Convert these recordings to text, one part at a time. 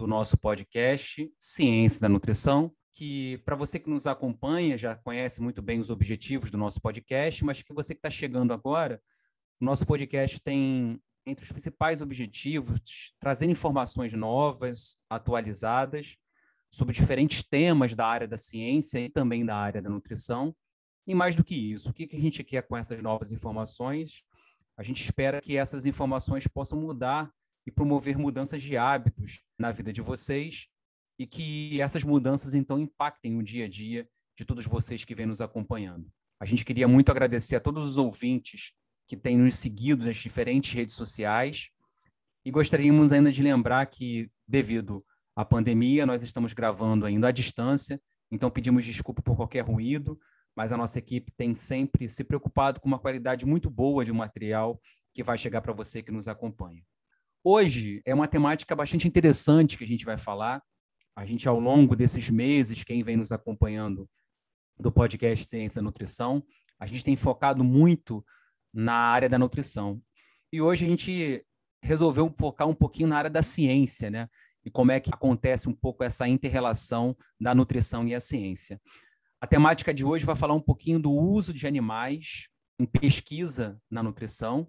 do nosso podcast Ciência da Nutrição, que para você que nos acompanha já conhece muito bem os objetivos do nosso podcast, mas que você que está chegando agora, o nosso podcast tem entre os principais objetivos trazer informações novas, atualizadas sobre diferentes temas da área da ciência e também da área da nutrição. E mais do que isso, o que a gente quer com essas novas informações? A gente espera que essas informações possam mudar e promover mudanças de hábitos na vida de vocês e que essas mudanças então impactem o dia a dia de todos vocês que vêm nos acompanhando. A gente queria muito agradecer a todos os ouvintes que têm nos seguido nas diferentes redes sociais e gostaríamos ainda de lembrar que devido à pandemia nós estamos gravando ainda à distância, então pedimos desculpa por qualquer ruído, mas a nossa equipe tem sempre se preocupado com uma qualidade muito boa de material que vai chegar para você que nos acompanha. Hoje é uma temática bastante interessante que a gente vai falar. A gente, ao longo desses meses, quem vem nos acompanhando do podcast Ciência e Nutrição, a gente tem focado muito na área da nutrição. E hoje a gente resolveu focar um pouquinho na área da ciência, né? E como é que acontece um pouco essa interrelação da nutrição e a ciência. A temática de hoje vai falar um pouquinho do uso de animais em pesquisa na nutrição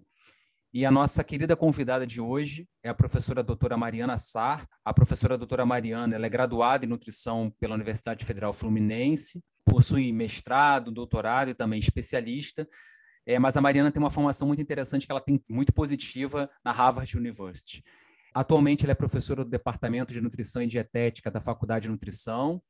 e a nossa querida convidada de hoje é a professora doutora Mariana Sar. A professora doutora Mariana ela é graduada em nutrição pela Universidade Federal Fluminense, possui mestrado, doutorado e também especialista. É, mas a Mariana tem uma formação muito interessante que ela tem muito positiva na Harvard University. Atualmente ela é professora do Departamento de Nutrição e Dietética da Faculdade de Nutrição,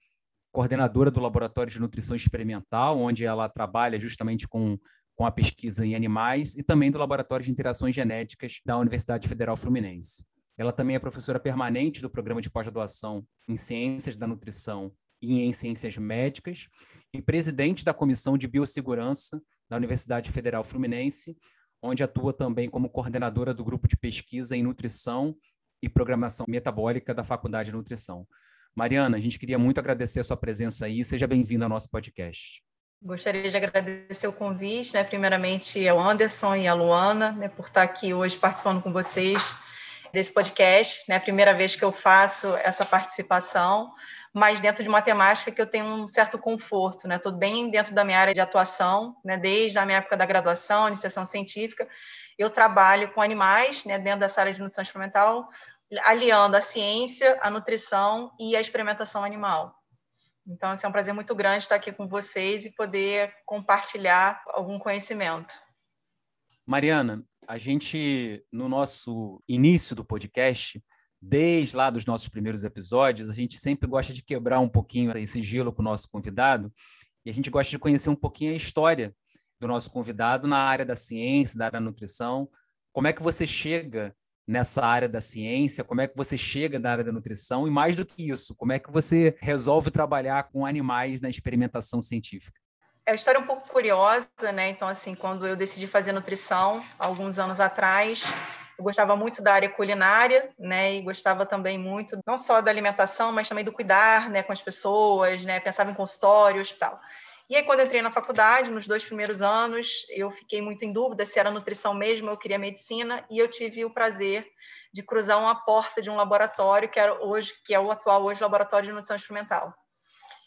coordenadora do Laboratório de Nutrição Experimental, onde ela trabalha justamente com com a pesquisa em animais e também do Laboratório de Interações Genéticas da Universidade Federal Fluminense. Ela também é professora permanente do programa de pós-graduação em Ciências da Nutrição e em Ciências Médicas e presidente da Comissão de Biossegurança da Universidade Federal Fluminense, onde atua também como coordenadora do grupo de pesquisa em nutrição e programação metabólica da Faculdade de Nutrição. Mariana, a gente queria muito agradecer a sua presença aí. Seja bem-vinda ao nosso podcast. Gostaria de agradecer o convite, né, primeiramente ao Anderson e à Luana, né, por estar aqui hoje participando com vocês desse podcast, né, primeira vez que eu faço essa participação, mas dentro de uma temática que eu tenho um certo conforto, né, estou bem dentro da minha área de atuação, né, desde a minha época da graduação, iniciação científica, eu trabalho com animais, né, dentro dessa área de nutrição experimental, aliando a ciência, a nutrição e a experimentação animal. Então, assim, é um prazer muito grande estar aqui com vocês e poder compartilhar algum conhecimento. Mariana, a gente, no nosso início do podcast, desde lá dos nossos primeiros episódios, a gente sempre gosta de quebrar um pouquinho esse gelo com o nosso convidado e a gente gosta de conhecer um pouquinho a história do nosso convidado na área da ciência, da área da nutrição. Como é que você chega nessa área da ciência, como é que você chega na área da nutrição e mais do que isso, como é que você resolve trabalhar com animais na experimentação científica? É uma história um pouco curiosa, né? Então, assim, quando eu decidi fazer nutrição, alguns anos atrás, eu gostava muito da área culinária, né? E gostava também muito, não só da alimentação, mas também do cuidar, né? Com as pessoas, né? Pensava em consultório, hospital. E aí, quando eu entrei na faculdade, nos dois primeiros anos, eu fiquei muito em dúvida se era nutrição mesmo, eu queria medicina, e eu tive o prazer de cruzar uma porta de um laboratório que era hoje, que é o atual hoje laboratório de nutrição experimental.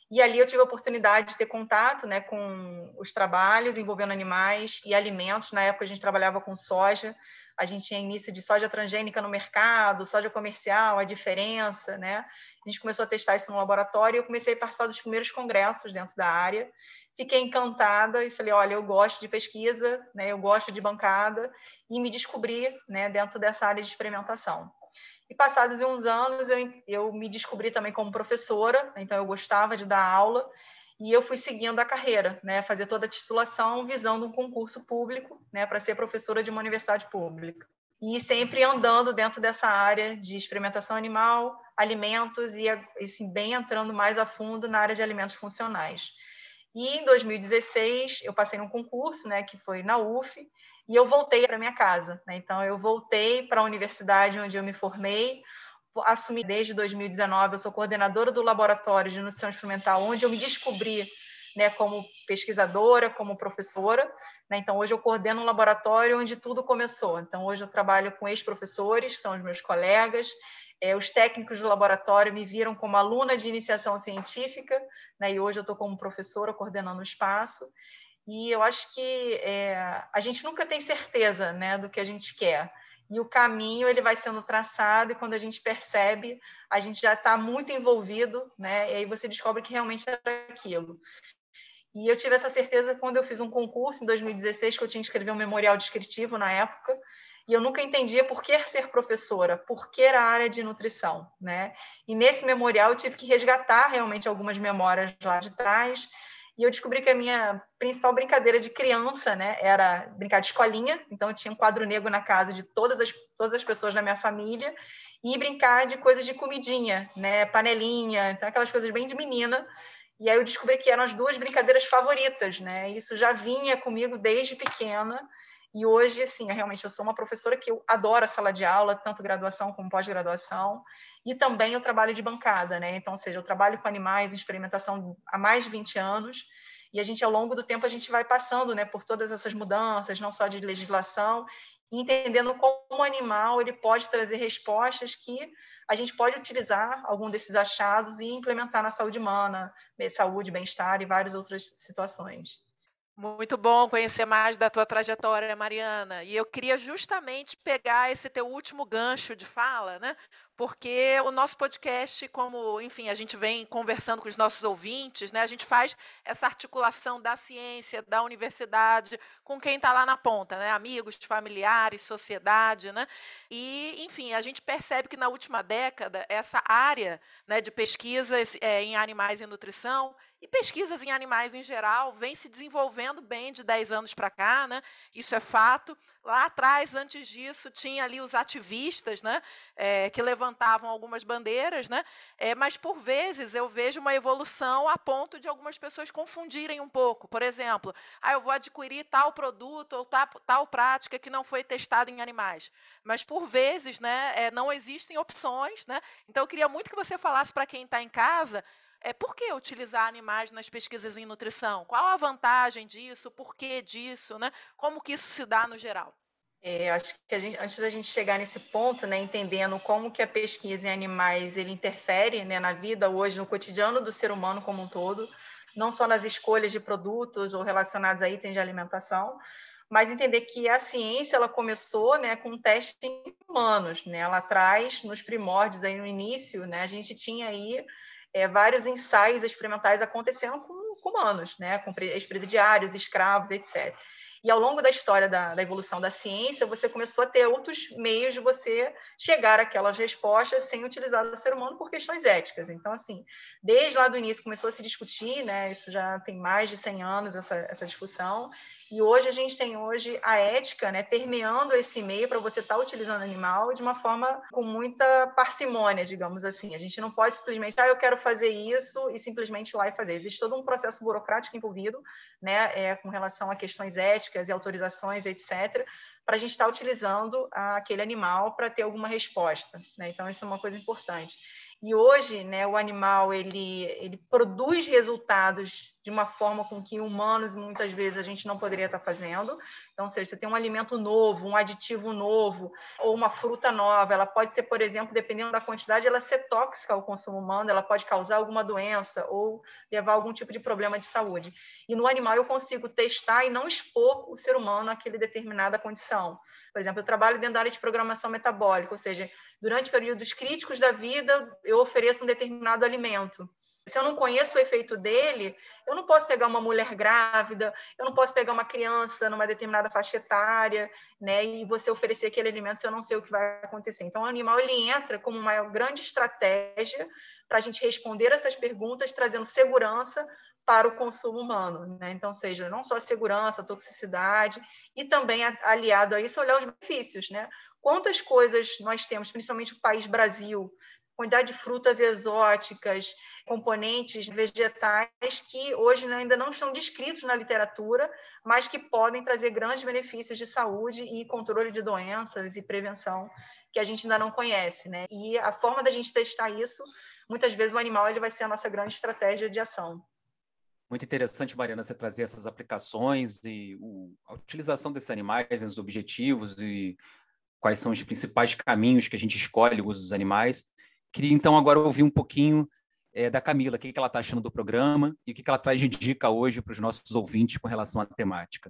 E ali eu tive a oportunidade de ter contato né, com os trabalhos envolvendo animais e alimentos. Na época a gente trabalhava com soja, a gente tinha início de soja transgênica no mercado, soja comercial, a diferença, né? A gente começou a testar isso no laboratório e eu comecei a participar dos primeiros congressos dentro da área. Fiquei encantada e falei, olha, eu gosto de pesquisa, né? Eu gosto de bancada e me descobri, né, dentro dessa área de experimentação. E passados uns anos, eu, eu me descobri também como professora, então eu gostava de dar aula, e eu fui seguindo a carreira, né, fazer toda a titulação visando um concurso público, né, para ser professora de uma universidade pública. E sempre andando dentro dessa área de experimentação animal, alimentos e assim, bem entrando mais a fundo na área de alimentos funcionais. E em 2016 eu passei num concurso, né, que foi na UF, e eu voltei para minha casa. Né? Então eu voltei para a universidade onde eu me formei, assumi desde 2019, eu sou coordenadora do laboratório de nutrição experimental, onde eu me descobri né, como pesquisadora, como professora. Né? Então, hoje eu coordeno um laboratório onde tudo começou. Então, hoje eu trabalho com ex-professores, que são os meus colegas. É, os técnicos do laboratório me viram como aluna de iniciação científica, né? e hoje eu estou como professora coordenando o espaço. E eu acho que é, a gente nunca tem certeza né, do que a gente quer e o caminho ele vai sendo traçado e quando a gente percebe a gente já está muito envolvido né e aí você descobre que realmente é aquilo e eu tive essa certeza quando eu fiz um concurso em 2016 que eu tinha que escrever um memorial descritivo na época e eu nunca entendia por que ser professora, por que a área de nutrição, né? E nesse memorial eu tive que resgatar realmente algumas memórias lá de trás e eu descobri que a minha principal brincadeira de criança, né, era brincar de escolinha. Então, eu tinha um quadro negro na casa de todas as, todas as pessoas da minha família e brincar de coisas de comidinha, né, panelinha, então aquelas coisas bem de menina. E aí eu descobri que eram as duas brincadeiras favoritas, né? Isso já vinha comigo desde pequena. E hoje, assim, realmente eu sou uma professora que eu adoro a sala de aula, tanto graduação como pós-graduação, e também eu trabalho de bancada, né? Então, ou seja, eu trabalho com animais experimentação há mais de 20 anos, e a gente, ao longo do tempo, a gente vai passando né, por todas essas mudanças, não só de legislação, entendendo como o animal ele pode trazer respostas que a gente pode utilizar algum desses achados e implementar na saúde humana, saúde, bem-estar e várias outras situações. Muito bom conhecer mais da tua trajetória, Mariana. E eu queria justamente pegar esse teu último gancho de fala, né? Porque o nosso podcast, como, enfim, a gente vem conversando com os nossos ouvintes, né? A gente faz essa articulação da ciência, da universidade, com quem está lá na ponta, né? Amigos, familiares, sociedade, né? E, enfim, a gente percebe que na última década essa área né, de pesquisas é, em animais e nutrição e pesquisas em animais em geral vem se desenvolvendo bem de 10 anos para cá, né? isso é fato. Lá atrás, antes disso, tinha ali os ativistas né? É, que levantavam algumas bandeiras, né? É, mas por vezes eu vejo uma evolução a ponto de algumas pessoas confundirem um pouco. Por exemplo, ah, eu vou adquirir tal produto ou tal, tal prática que não foi testada em animais. Mas por vezes né, é, não existem opções. Né? Então eu queria muito que você falasse para quem está em casa é, por que utilizar animais nas pesquisas em nutrição? Qual a vantagem disso? Por que disso? Né? Como que isso se dá no geral? É, acho que gente, antes da gente chegar nesse ponto, né, entendendo como que a pesquisa em animais ele interfere né, na vida hoje, no cotidiano do ser humano como um todo, não só nas escolhas de produtos ou relacionados a itens de alimentação, mas entender que a ciência ela começou né, com testes em humanos, né? Lá atrás, nos primórdios, aí no início, né, a gente tinha aí é, vários ensaios experimentais acontecendo com, com humanos, né, com ex-presidiários, escravos, etc. E ao longo da história da, da, evolução da ciência, você começou a ter outros meios de você chegar àquelas respostas sem utilizar o ser humano por questões éticas. Então, assim, desde lá do início começou a se discutir, né? Isso já tem mais de 100 anos essa, essa discussão. E hoje a gente tem hoje a ética, né, permeando esse meio para você estar tá utilizando animal de uma forma com muita parcimônia, digamos assim. A gente não pode simplesmente, ah, eu quero fazer isso e simplesmente ir lá e fazer. Existe todo um processo burocrático envolvido, né, é, com relação a questões éticas e autorizações, etc para a gente estar tá utilizando aquele animal para ter alguma resposta. Né? Então, isso é uma coisa importante. E hoje, né, o animal ele, ele produz resultados de uma forma com que humanos muitas vezes a gente não poderia estar fazendo. Então, seja, você tem um alimento novo, um aditivo novo ou uma fruta nova, ela pode ser, por exemplo, dependendo da quantidade, ela ser tóxica ao consumo humano, ela pode causar alguma doença ou levar algum tipo de problema de saúde. E no animal eu consigo testar e não expor o ser humano àquele determinada condição. Por exemplo, eu trabalho dentro da área de programação metabólica, ou seja, durante períodos críticos da vida, eu ofereço um determinado alimento se eu não conheço o efeito dele, eu não posso pegar uma mulher grávida, eu não posso pegar uma criança numa determinada faixa etária, né, e você oferecer aquele alimento se eu não sei o que vai acontecer. Então, o animal ele entra como uma grande estratégia para a gente responder essas perguntas, trazendo segurança para o consumo humano. Né? Então, seja não só a segurança, a toxicidade, e também aliado a isso, olhar os benefícios. Né? Quantas coisas nós temos, principalmente o país Brasil, quantidade de frutas exóticas, componentes vegetais que hoje ainda não estão descritos na literatura, mas que podem trazer grandes benefícios de saúde e controle de doenças e prevenção que a gente ainda não conhece, né? E a forma da gente testar isso, muitas vezes o animal ele vai ser a nossa grande estratégia de ação. Muito interessante, Mariana, você trazer essas aplicações e a utilização desses animais, os objetivos e quais são os principais caminhos que a gente escolhe o uso dos animais. Queria então agora ouvir um pouquinho é, da Camila, o que, que ela está achando do programa e o que, que ela traz de dica hoje para os nossos ouvintes com relação à temática.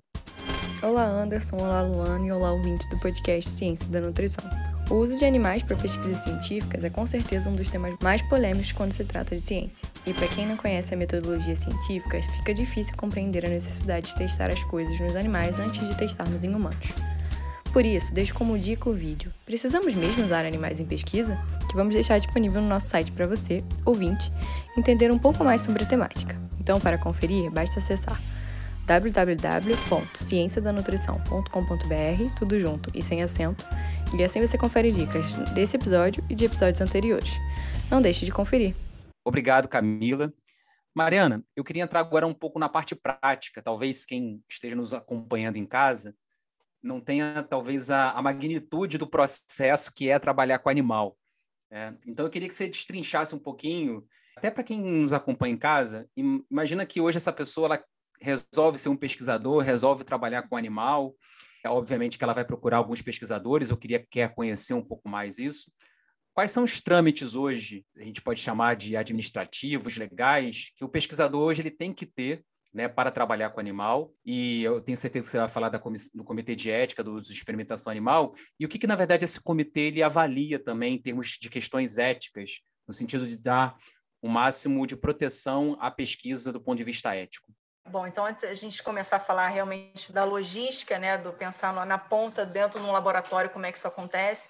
Olá, Anderson, olá, Luana e olá, ouvintes do podcast Ciência da Nutrição. O uso de animais para pesquisas científicas é com certeza um dos temas mais polêmicos quando se trata de ciência. E para quem não conhece a metodologia científica, fica difícil compreender a necessidade de testar as coisas nos animais antes de testarmos em humanos. Por isso, deixo como dica o vídeo. Precisamos mesmo usar animais em pesquisa? Que vamos deixar disponível no nosso site para você, ouvinte, entender um pouco mais sobre a temática. Então, para conferir, basta acessar www.cienciadanutrição.com.br, tudo junto e sem acento, e assim você confere dicas desse episódio e de episódios anteriores. Não deixe de conferir. Obrigado, Camila. Mariana, eu queria entrar agora um pouco na parte prática. Talvez quem esteja nos acompanhando em casa não tenha, talvez, a, a magnitude do processo que é trabalhar com animal. É, então, eu queria que você destrinchasse um pouquinho, até para quem nos acompanha em casa, imagina que hoje essa pessoa ela resolve ser um pesquisador, resolve trabalhar com animal, é, obviamente que ela vai procurar alguns pesquisadores, eu queria quer conhecer um pouco mais isso. Quais são os trâmites hoje, a gente pode chamar de administrativos, legais, que o pesquisador hoje ele tem que ter né, para trabalhar com animal, e eu tenho certeza que você vai falar da do comitê de ética do uso de experimentação animal, e o que, que, na verdade, esse comitê ele avalia também em termos de questões éticas, no sentido de dar o máximo de proteção à pesquisa do ponto de vista ético. Bom, então antes a gente começar a falar realmente da logística, né, do pensar na ponta dentro de um laboratório como é que isso acontece.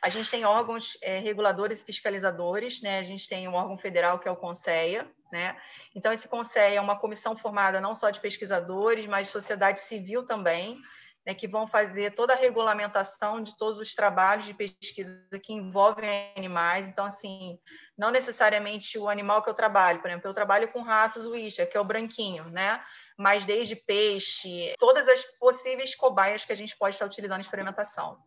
A gente tem órgãos é, reguladores e fiscalizadores, né? A gente tem um órgão federal que é o Conceia, né? Então esse Conceia é uma comissão formada não só de pesquisadores, mas de sociedade civil também, né, que vão fazer toda a regulamentação de todos os trabalhos de pesquisa que envolvem animais. Então, assim, não necessariamente o animal que eu trabalho, por exemplo, eu trabalho com ratos Wisha, que é o branquinho, né? Mas desde peixe, todas as possíveis cobaias que a gente pode estar utilizando em experimentação.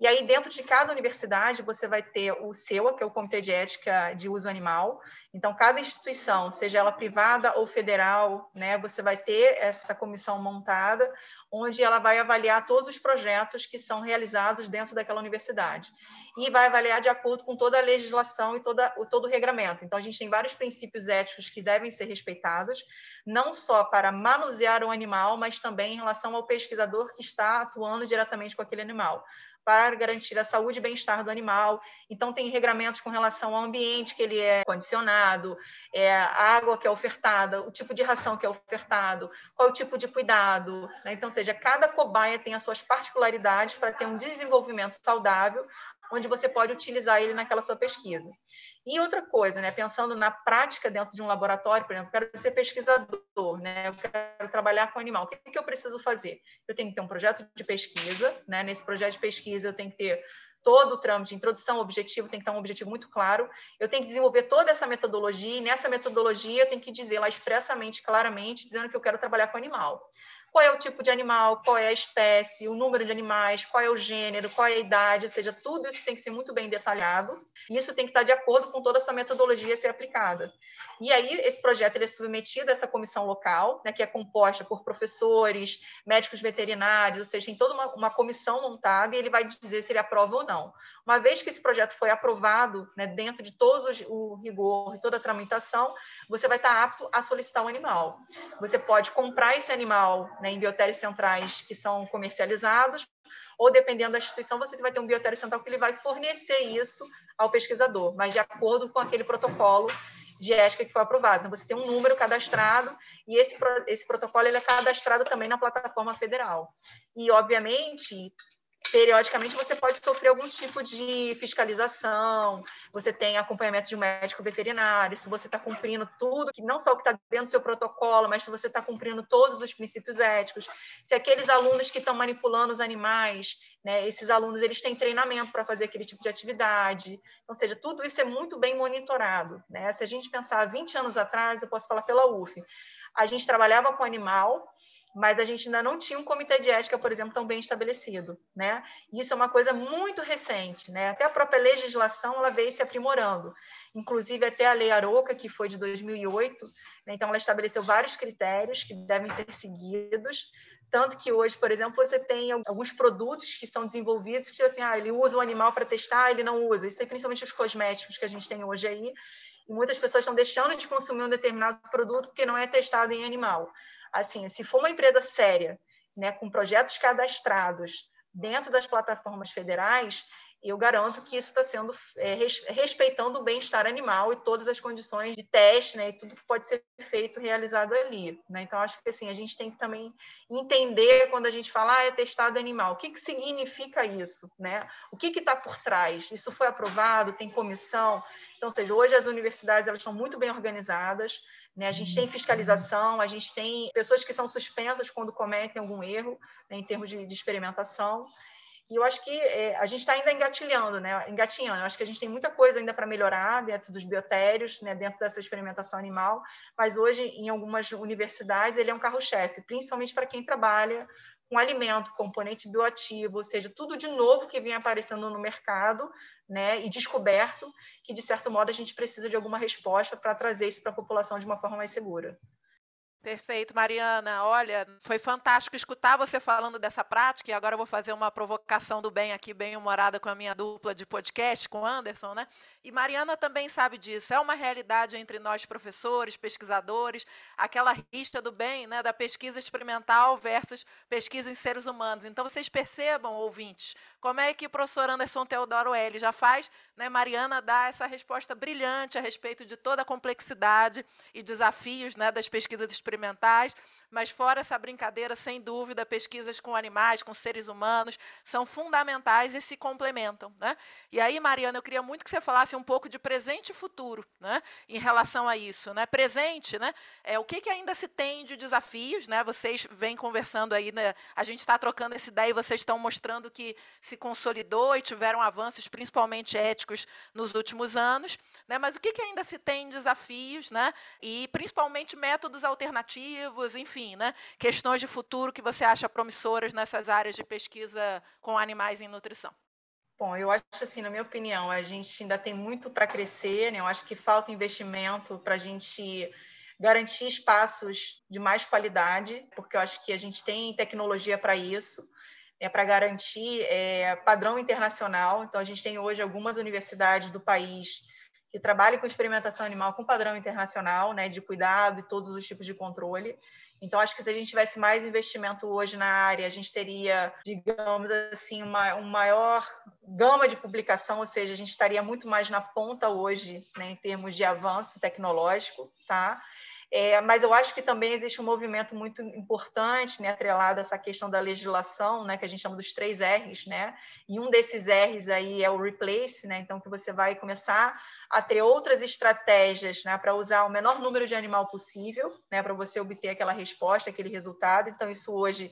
E aí, dentro de cada universidade, você vai ter o CEUA, que é o Comitê de Ética de Uso Animal. Então, cada instituição, seja ela privada ou federal, né, você vai ter essa comissão montada, onde ela vai avaliar todos os projetos que são realizados dentro daquela universidade. E vai avaliar de acordo com toda a legislação e toda, todo o regramento. Então, a gente tem vários princípios éticos que devem ser respeitados, não só para manusear o animal, mas também em relação ao pesquisador que está atuando diretamente com aquele animal para garantir a saúde e bem-estar do animal. Então, tem regramentos com relação ao ambiente que ele é condicionado, é, a água que é ofertada, o tipo de ração que é ofertado, qual o tipo de cuidado. Né? Então, seja, cada cobaia tem as suas particularidades para ter um desenvolvimento saudável, onde você pode utilizar ele naquela sua pesquisa. E outra coisa, né, pensando na prática dentro de um laboratório, por exemplo, eu quero ser pesquisador, né, eu quero trabalhar com animal, o que, que eu preciso fazer? Eu tenho que ter um projeto de pesquisa, né, nesse projeto de pesquisa eu tenho que ter todo o trâmite, introdução, objetivo, tem que ter um objetivo muito claro. Eu tenho que desenvolver toda essa metodologia, e nessa metodologia eu tenho que dizer lá expressamente, claramente, dizendo que eu quero trabalhar com animal qual é o tipo de animal, qual é a espécie, o número de animais, qual é o gênero, qual é a idade, ou seja, tudo isso tem que ser muito bem detalhado. E isso tem que estar de acordo com toda essa metodologia a ser aplicada. E aí, esse projeto ele é submetido a essa comissão local, né, que é composta por professores, médicos veterinários, ou seja, tem toda uma, uma comissão montada e ele vai dizer se ele aprova ou não. Uma vez que esse projeto foi aprovado, né, dentro de todo o rigor e toda a tramitação, você vai estar apto a solicitar um animal. Você pode comprar esse animal né, em biotérios centrais que são comercializados, ou dependendo da instituição, você vai ter um biotério central que ele vai fornecer isso ao pesquisador, mas de acordo com aquele protocolo de ética que foi aprovado. Então, você tem um número cadastrado e esse, esse protocolo ele é cadastrado também na plataforma federal. E, obviamente, periodicamente você pode sofrer algum tipo de fiscalização, você tem acompanhamento de um médico veterinário, se você está cumprindo tudo, que não só o que está dentro do seu protocolo, mas se você está cumprindo todos os princípios éticos, se aqueles alunos que estão manipulando os animais, né, esses alunos eles têm treinamento para fazer aquele tipo de atividade, ou seja, tudo isso é muito bem monitorado. Né? Se a gente pensar 20 anos atrás, eu posso falar pela UF, a gente trabalhava com animal, mas a gente ainda não tinha um comitê de ética, por exemplo, tão bem estabelecido, né? Isso é uma coisa muito recente, né? Até a própria legislação ela veio se aprimorando, inclusive até a Lei Aroca, que foi de 2008, né? então ela estabeleceu vários critérios que devem ser seguidos, tanto que hoje, por exemplo, você tem alguns produtos que são desenvolvidos que assim, ah, ele usa o animal para testar, ele não usa. Isso é principalmente os cosméticos que a gente tem hoje aí, muitas pessoas estão deixando de consumir um determinado produto porque não é testado em animal assim, se for uma empresa séria, né, com projetos cadastrados dentro das plataformas federais, eu garanto que isso está sendo é, respeitando o bem-estar animal e todas as condições de teste, né, e tudo que pode ser feito, realizado ali. Né? Então, acho que assim, a gente tem que também entender quando a gente fala ah, é testado animal, o que, que significa isso? Né? O que está por trás? Isso foi aprovado? Tem comissão? Então, ou seja, hoje as universidades elas estão muito bem organizadas, né? A gente tem fiscalização, a gente tem pessoas que são suspensas quando cometem algum erro né, em termos de, de, experimentação. E eu acho que é, a gente está ainda engatilhando, né? engatinhando. Eu acho que a gente tem muita coisa ainda para melhorar dentro dos biotérios, né? dentro dessa experimentação animal, mas hoje, em algumas universidades, ele é um carro-chefe, principalmente para quem trabalha com alimento, componente bioativo, ou seja, tudo de novo que vem aparecendo no mercado, né, e descoberto, que de certo modo a gente precisa de alguma resposta para trazer isso para a população de uma forma mais segura. Perfeito, Mariana. Olha, foi fantástico escutar você falando dessa prática, e agora eu vou fazer uma provocação do bem aqui, bem humorada com a minha dupla de podcast, com o Anderson, né? E Mariana também sabe disso. É uma realidade entre nós, professores, pesquisadores, aquela rixa do bem, né, da pesquisa experimental versus pesquisa em seres humanos. Então, vocês percebam, ouvintes, como é que o professor Anderson Teodoro L já faz, né? Mariana dá essa resposta brilhante a respeito de toda a complexidade e desafios né, das pesquisas experimentais experimentais, mas fora essa brincadeira, sem dúvida, pesquisas com animais, com seres humanos, são fundamentais e se complementam. Né? E aí, Mariana, eu queria muito que você falasse um pouco de presente e futuro né, em relação a isso. Né? Presente, né, é, o que, que ainda se tem de desafios, né? vocês vêm conversando aí, né, a gente está trocando essa ideia e vocês estão mostrando que se consolidou e tiveram avanços, principalmente éticos, nos últimos anos, né? mas o que, que ainda se tem de desafios né? e principalmente métodos alternativos alternativos, enfim, né? questões de futuro que você acha promissoras nessas áreas de pesquisa com animais em nutrição. Bom, eu acho assim, na minha opinião, a gente ainda tem muito para crescer, né? Eu acho que falta investimento para a gente garantir espaços de mais qualidade, porque eu acho que a gente tem tecnologia para isso, é para garantir é, padrão internacional. Então, a gente tem hoje algumas universidades do país que trabalhe com experimentação animal com padrão internacional, né, de cuidado e todos os tipos de controle. Então, acho que se a gente tivesse mais investimento hoje na área, a gente teria, digamos assim, uma, uma maior gama de publicação, ou seja, a gente estaria muito mais na ponta hoje, né, em termos de avanço tecnológico, tá? É, mas eu acho que também existe um movimento muito importante, né, atrelado a essa questão da legislação, né, que a gente chama dos três R's, né, e um desses R's aí é o replace, né, então que você vai começar a ter outras estratégias, né, para usar o menor número de animal possível, né, para você obter aquela resposta, aquele resultado. Então isso hoje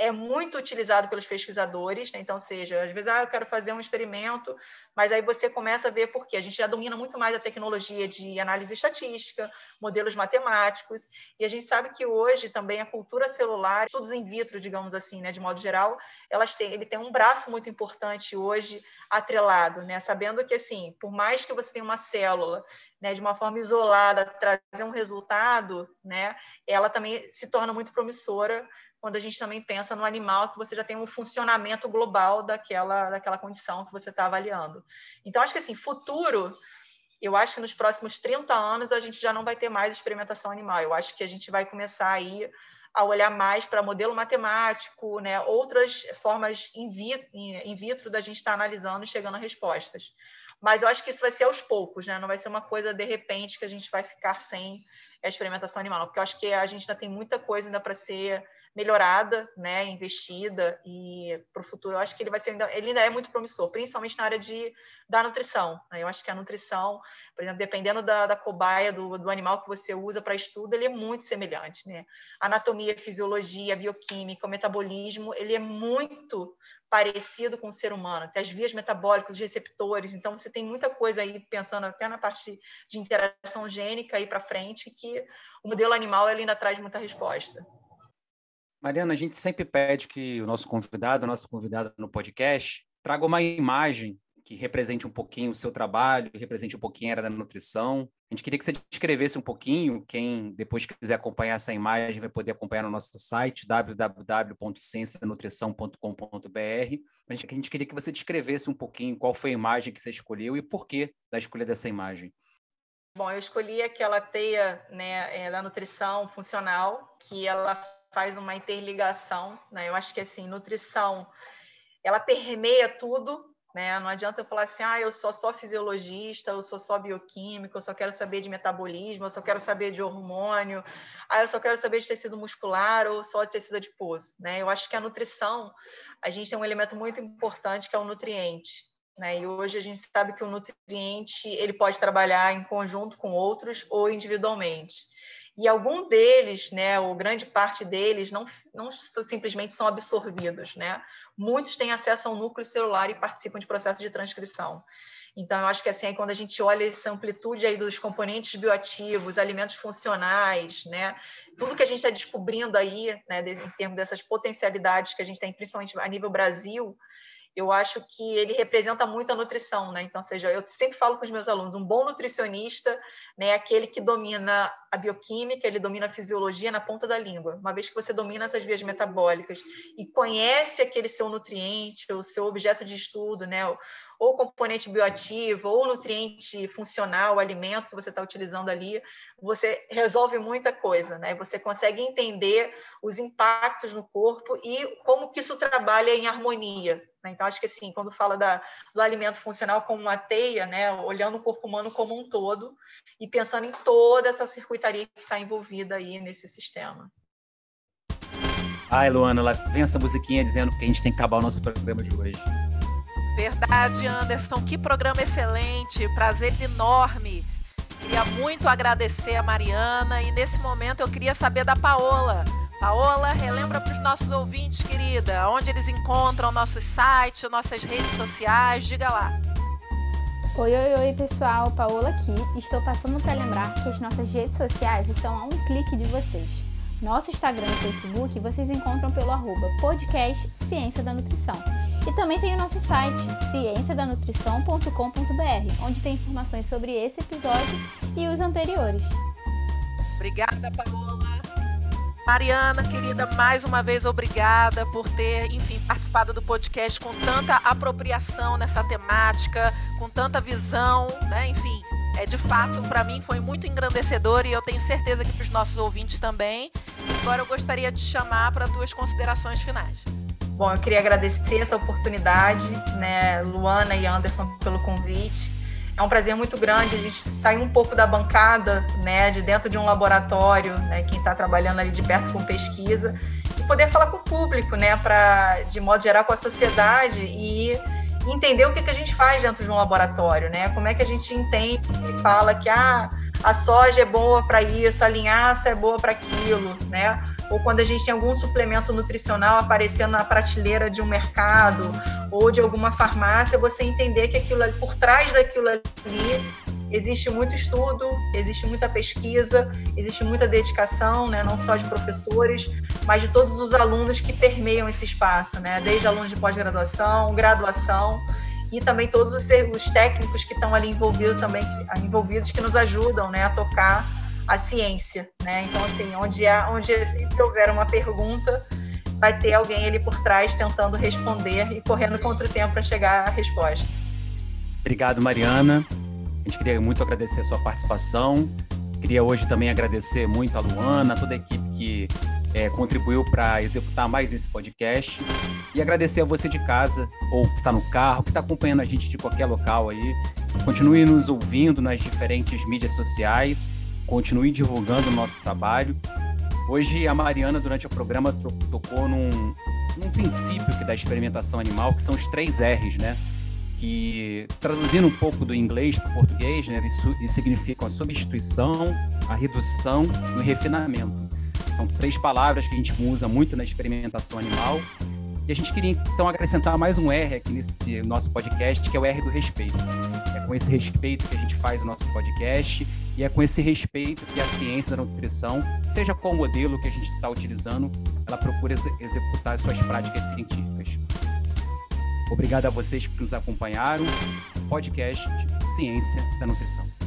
é muito utilizado pelos pesquisadores, né? então, seja, às vezes, ah, eu quero fazer um experimento, mas aí você começa a ver por quê. A gente já domina muito mais a tecnologia de análise estatística, modelos matemáticos, e a gente sabe que hoje também a cultura celular, estudos in vitro, digamos assim, né, de modo geral, elas têm, ele tem um braço muito importante hoje atrelado, né, sabendo que, assim, por mais que você tenha uma célula, né, de uma forma isolada, trazer um resultado, né, ela também se torna muito promissora quando a gente também pensa no animal que você já tem um funcionamento global daquela, daquela condição que você está avaliando. Então, acho que assim, futuro, eu acho que nos próximos 30 anos a gente já não vai ter mais experimentação animal. Eu acho que a gente vai começar aí a olhar mais para modelo matemático, né? outras formas in vitro, in vitro da gente estar tá analisando e chegando a respostas. Mas eu acho que isso vai ser aos poucos, né? não vai ser uma coisa de repente que a gente vai ficar sem a experimentação animal, porque eu acho que a gente ainda tem muita coisa ainda para ser melhorada, né, investida e para o futuro eu acho que ele vai ser ainda, ele ainda é muito promissor, principalmente na área de da nutrição. Né? Eu acho que a nutrição, por exemplo, dependendo da, da cobaia do, do animal que você usa para estudo, ele é muito semelhante, né? Anatomia, fisiologia, bioquímica, o metabolismo, ele é muito parecido com o ser humano, tem as vias metabólicas, os receptores, então você tem muita coisa aí pensando até na parte de interação gênica aí para frente que o modelo animal ele ainda traz muita resposta. Mariana, a gente sempre pede que o nosso convidado, a nossa convidada no podcast, traga uma imagem que represente um pouquinho o seu trabalho, represente um pouquinho a era da nutrição. A gente queria que você descrevesse um pouquinho, quem depois quiser acompanhar essa imagem vai poder acompanhar no nosso site www.ciencianutrição.com.br. A gente queria que você descrevesse um pouquinho qual foi a imagem que você escolheu e por que da escolha dessa imagem. Bom, eu escolhi aquela teia né, é, da nutrição funcional, que ela faz uma interligação, né? Eu acho que assim, nutrição, ela permeia tudo, né? Não adianta eu falar assim, ah, eu sou só fisiologista, eu sou só bioquímico, eu só quero saber de metabolismo, eu só quero saber de hormônio, ah, eu só quero saber de tecido muscular ou só de tecido adiposo, né? Eu acho que a nutrição, a gente tem um elemento muito importante que é o nutriente, né? E hoje a gente sabe que o nutriente ele pode trabalhar em conjunto com outros ou individualmente e algum deles, né, ou grande parte deles, não, não simplesmente são absorvidos, né? Muitos têm acesso ao núcleo celular e participam de processos de transcrição. Então, eu acho que assim, quando a gente olha essa amplitude aí dos componentes bioativos, alimentos funcionais, né, tudo que a gente está descobrindo aí, né, em termos dessas potencialidades que a gente tem, principalmente a nível Brasil, eu acho que ele representa muito a nutrição, né? Então, seja, eu sempre falo com os meus alunos, um bom nutricionista, né, é aquele que domina a bioquímica, ele domina a fisiologia na ponta da língua. Uma vez que você domina essas vias metabólicas e conhece aquele seu nutriente, o seu objeto de estudo, né, ou componente bioativo, ou nutriente funcional, o alimento que você está utilizando ali, você resolve muita coisa, né? Você consegue entender os impactos no corpo e como que isso trabalha em harmonia. Né? Então, acho que assim, quando fala da, do alimento funcional como uma teia, né? Olhando o corpo humano como um todo e pensando em toda essa circuitaria que está envolvida aí nesse sistema. Ai, Luana, lá vem essa musiquinha dizendo que a gente tem que acabar o nosso programa de hoje. Verdade, Anderson. Que programa excelente. Prazer enorme. Queria muito agradecer a Mariana e nesse momento eu queria saber da Paola. Paola, relembra para os nossos ouvintes, querida, onde eles encontram nossos sites, nossas redes sociais, diga lá. Oi, oi, oi, pessoal, Paola aqui. Estou passando para lembrar que as nossas redes sociais estão a um clique de vocês. Nosso Instagram e Facebook vocês encontram pelo arroba podcast Ciência da Nutrição. E também tem o nosso site, cienciadanutrição.com.br, onde tem informações sobre esse episódio e os anteriores. Obrigada, Paola. Mariana, querida, mais uma vez obrigada por ter, enfim, participado do podcast com tanta apropriação nessa temática, com tanta visão, né? Enfim, é de fato, para mim foi muito engrandecedor e eu tenho certeza que para os nossos ouvintes também. Agora eu gostaria de chamar para duas considerações finais. Bom, eu queria agradecer essa oportunidade, né, Luana e Anderson, pelo convite. É um prazer muito grande a gente sair um pouco da bancada, né, de dentro de um laboratório, né, quem está trabalhando ali de perto com pesquisa, e poder falar com o público, né, para de modo geral com a sociedade e entender o que, que a gente faz dentro de um laboratório, né? Como é que a gente entende e fala que ah, a soja é boa para isso, a linhaça é boa para aquilo, né? Ou quando a gente tem algum suplemento nutricional aparecendo na prateleira de um mercado ou de alguma farmácia, você entender que aquilo por trás daquilo ali existe muito estudo, existe muita pesquisa, existe muita dedicação, né, não só de professores, mas de todos os alunos que permeiam esse espaço, né, desde alunos de pós-graduação, graduação e também todos os, os técnicos que estão ali envolvidos também, envolvidos que nos ajudam, né, a tocar a ciência, né? Então assim, onde há, onde sempre houver uma pergunta, vai ter alguém ali por trás tentando responder e correndo contra o tempo para chegar à resposta. Obrigado, Mariana. A gente queria muito agradecer a sua participação. Queria hoje também agradecer muito a Luana, toda a equipe que é, contribuiu para executar mais esse podcast. E agradecer a você de casa, ou que está no carro, que está acompanhando a gente de qualquer local aí. Continue nos ouvindo nas diferentes mídias sociais, continue divulgando o nosso trabalho. Hoje a Mariana, durante o programa, tocou num, num princípio que da experimentação animal, que são os três R's, né? Que, traduzindo um pouco do inglês para o português, né, isso, isso significam a substituição, a redução e o refinamento. São três palavras que a gente usa muito na experimentação animal. E a gente queria, então, acrescentar mais um R aqui nesse nosso podcast, que é o R do respeito. É com esse respeito que a gente faz o nosso podcast e é com esse respeito que a ciência da nutrição, seja qual modelo que a gente está utilizando, ela procura ex executar suas práticas científicas. Obrigado a vocês que nos acompanharam. Podcast Ciência da Nutrição.